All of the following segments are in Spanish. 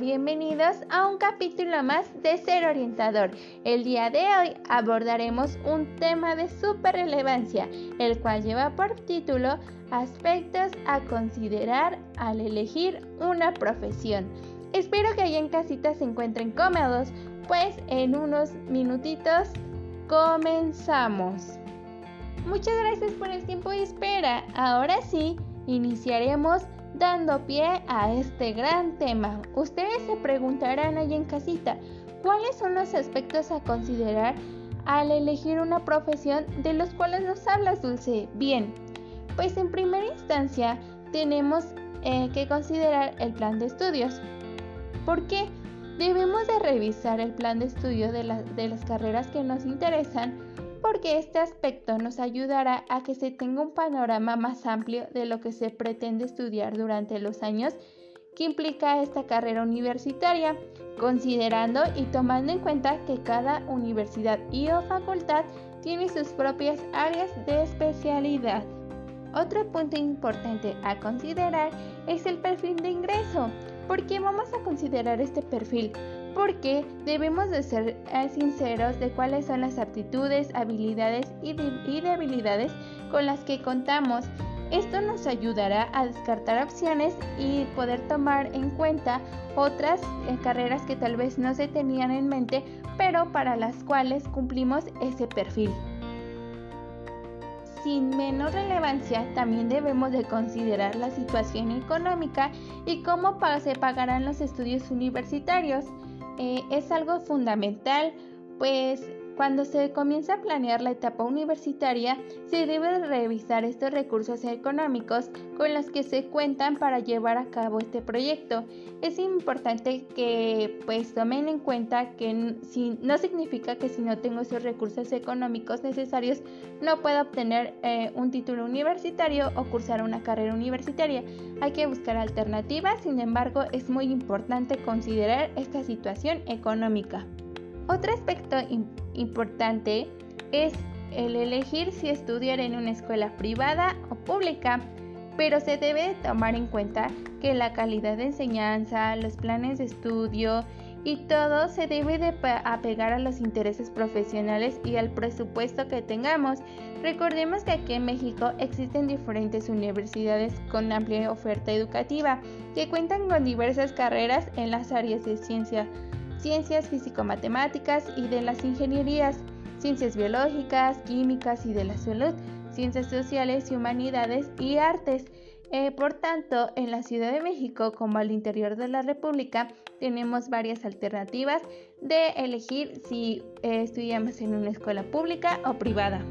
Bienvenidos a un capítulo más de Ser Orientador. El día de hoy abordaremos un tema de super relevancia, el cual lleva por título Aspectos a considerar al elegir una profesión. Espero que allá en casita se encuentren cómodos, pues en unos minutitos comenzamos. Muchas gracias por el tiempo de espera. Ahora sí, iniciaremos dando pie a este gran tema. Ustedes se preguntarán ahí en casita, ¿cuáles son los aspectos a considerar al elegir una profesión de los cuales nos hablas, Dulce? Bien, pues en primera instancia tenemos eh, que considerar el plan de estudios. ¿Por qué? Debemos de revisar el plan de estudio de, de las carreras que nos interesan porque este aspecto nos ayudará a que se tenga un panorama más amplio de lo que se pretende estudiar durante los años que implica esta carrera universitaria, considerando y tomando en cuenta que cada universidad y o facultad tiene sus propias áreas de especialidad. Otro punto importante a considerar es el perfil de ingreso. ¿Por qué vamos a considerar este perfil? porque debemos de ser eh, sinceros de cuáles son las aptitudes, habilidades y, debilidades con las que contamos. Esto nos ayudará a descartar opciones y poder tomar en cuenta otras eh, carreras que tal vez no se tenían en mente, pero para las cuales cumplimos ese perfil. Sin menos relevancia, también debemos de considerar la situación económica y cómo se pagarán los estudios universitarios. Eh, es algo fundamental, pues cuando se comienza a planear la etapa universitaria, se debe revisar estos recursos económicos con los que se cuentan para llevar a cabo este proyecto. Es importante que pues tomen en cuenta que no significa que si no tengo esos recursos económicos necesarios no pueda obtener eh, un título universitario o cursar una carrera universitaria. Hay que buscar alternativas, sin embargo es muy importante considerar esta situación económica. Otro aspecto importante es el elegir si estudiar en una escuela privada o pública, pero se debe tomar en cuenta que la calidad de enseñanza, los planes de estudio y todo se debe de apegar a los intereses profesionales y al presupuesto que tengamos. Recordemos que aquí en México existen diferentes universidades con amplia oferta educativa que cuentan con diversas carreras en las áreas de ciencia ciencias físico-matemáticas y de las ingenierías, ciencias biológicas, químicas y de la salud, ciencias sociales y humanidades y artes. Eh, por tanto, en la Ciudad de México como al interior de la República tenemos varias alternativas de elegir si eh, estudiamos en una escuela pública o privada.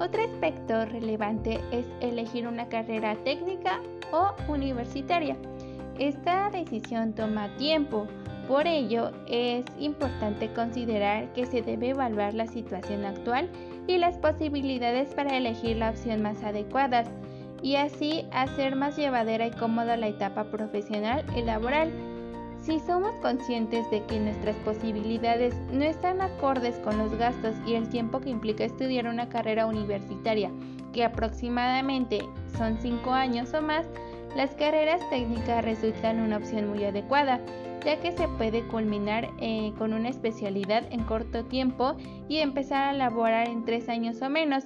Otro aspecto relevante es elegir una carrera técnica o universitaria. Esta decisión toma tiempo, por ello, es importante considerar que se debe evaluar la situación actual y las posibilidades para elegir la opción más adecuada y así hacer más llevadera y cómoda la etapa profesional y laboral. Si somos conscientes de que nuestras posibilidades no están acordes con los gastos y el tiempo que implica estudiar una carrera universitaria, que aproximadamente son 5 años o más, las carreras técnicas resultan una opción muy adecuada ya que se puede culminar eh, con una especialidad en corto tiempo y empezar a laborar en tres años o menos.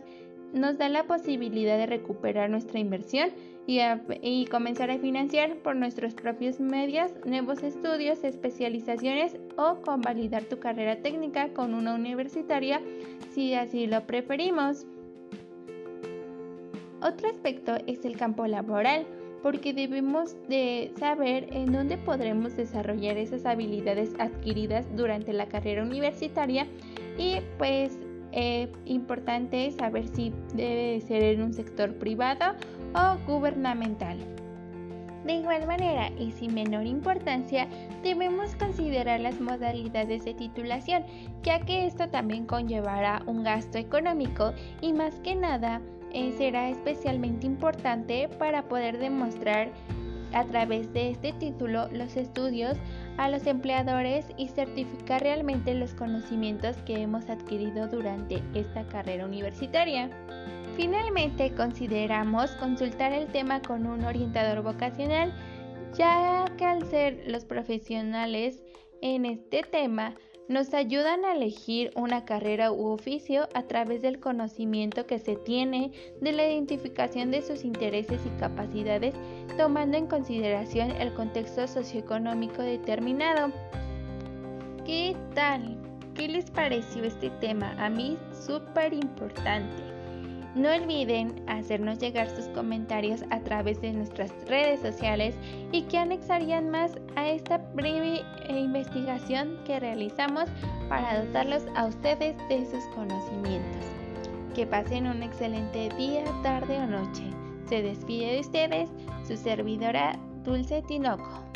Nos da la posibilidad de recuperar nuestra inversión y, y comenzar a financiar por nuestros propios medios nuevos estudios, especializaciones o convalidar tu carrera técnica con una universitaria si así lo preferimos. Otro aspecto es el campo laboral porque debemos de saber en dónde podremos desarrollar esas habilidades adquiridas durante la carrera universitaria y pues eh, importante saber si debe ser en un sector privado o gubernamental. De igual manera y sin menor importancia, debemos considerar las modalidades de titulación, ya que esto también conllevará un gasto económico y más que nada eh, será especialmente importante para poder demostrar a través de este título los estudios a los empleadores y certificar realmente los conocimientos que hemos adquirido durante esta carrera universitaria. Finalmente, consideramos consultar el tema con un orientador vocacional, ya que al ser los profesionales en este tema, nos ayudan a elegir una carrera u oficio a través del conocimiento que se tiene de la identificación de sus intereses y capacidades, tomando en consideración el contexto socioeconómico determinado. ¿Qué tal? ¿Qué les pareció este tema? A mí súper importante. No olviden hacernos llegar sus comentarios a través de nuestras redes sociales y que anexarían más a esta breve investigación que realizamos para dotarlos a ustedes de sus conocimientos. Que pasen un excelente día, tarde o noche. Se despide de ustedes su servidora Dulce Tinoco.